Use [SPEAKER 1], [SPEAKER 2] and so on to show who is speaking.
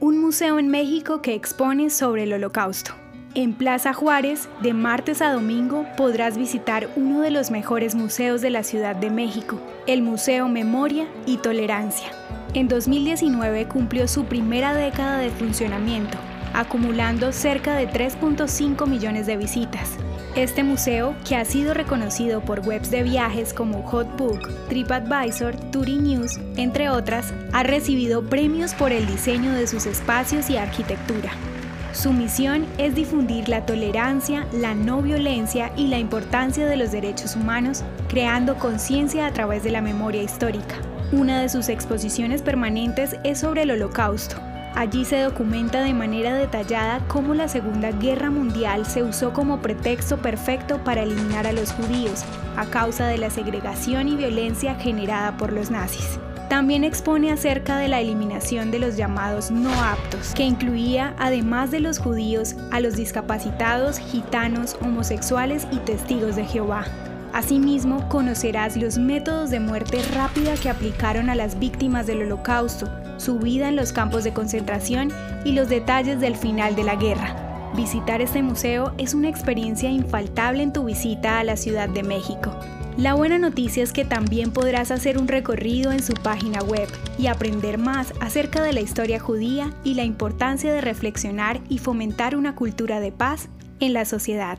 [SPEAKER 1] un museo en México que expone sobre el holocausto. En Plaza Juárez, de martes a domingo, podrás visitar uno de los mejores museos de la Ciudad de México, el Museo Memoria y Tolerancia. En 2019 cumplió su primera década de funcionamiento, acumulando cerca de 3.5 millones de visitas. Este museo, que ha sido reconocido por webs de viajes como Hotbook, TripAdvisor, Touring News, entre otras, ha recibido premios por el diseño de sus espacios y arquitectura. Su misión es difundir la tolerancia, la no violencia y la importancia de los derechos humanos, creando conciencia a través de la memoria histórica. Una de sus exposiciones permanentes es sobre el Holocausto. Allí se documenta de manera detallada cómo la Segunda Guerra Mundial se usó como pretexto perfecto para eliminar a los judíos, a causa de la segregación y violencia generada por los nazis. También expone acerca de la eliminación de los llamados no aptos, que incluía, además de los judíos, a los discapacitados, gitanos, homosexuales y testigos de Jehová. Asimismo, conocerás los métodos de muerte rápida que aplicaron a las víctimas del holocausto, su vida en los campos de concentración y los detalles del final de la guerra. Visitar este museo es una experiencia infaltable en tu visita a la Ciudad de México. La buena noticia es que también podrás hacer un recorrido en su página web y aprender más acerca de la historia judía y la importancia de reflexionar y fomentar una cultura de paz en la sociedad.